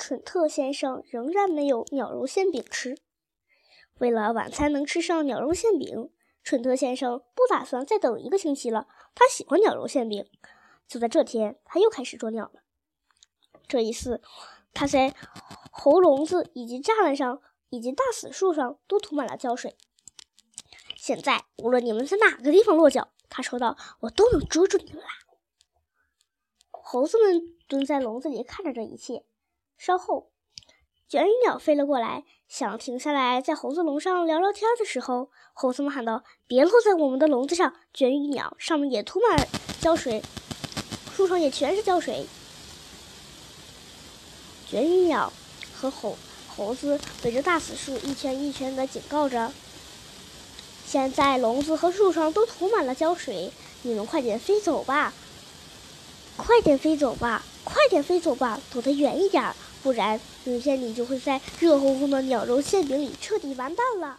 蠢特先生仍然没有鸟肉馅饼吃。为了晚餐能吃上鸟肉馅饼，蠢特先生不打算再等一个星期了。他喜欢鸟肉馅饼。就在这天，他又开始捉鸟了。这一次，他在猴笼子以及栅栏上以及大死树上都涂满了胶水。现在，无论你们在哪个地方落脚，他说道：“我都能捉住你们啦。”猴子们蹲在笼子里看着这一切。稍后，卷羽鸟飞了过来，想停下来在猴子笼上聊聊天的时候，猴子们喊道：“别落在我们的笼子上！”卷羽鸟上面也涂满胶水，树上也全是胶水。卷羽鸟和猴猴子围着大死树一圈一圈的警告着：“现在笼子和树上都涂满了胶水，你们快点飞走吧！”快点飞走吧，快点飞走吧，躲得远一点，不然明天你就会在热烘烘的鸟肉馅饼里彻底完蛋了。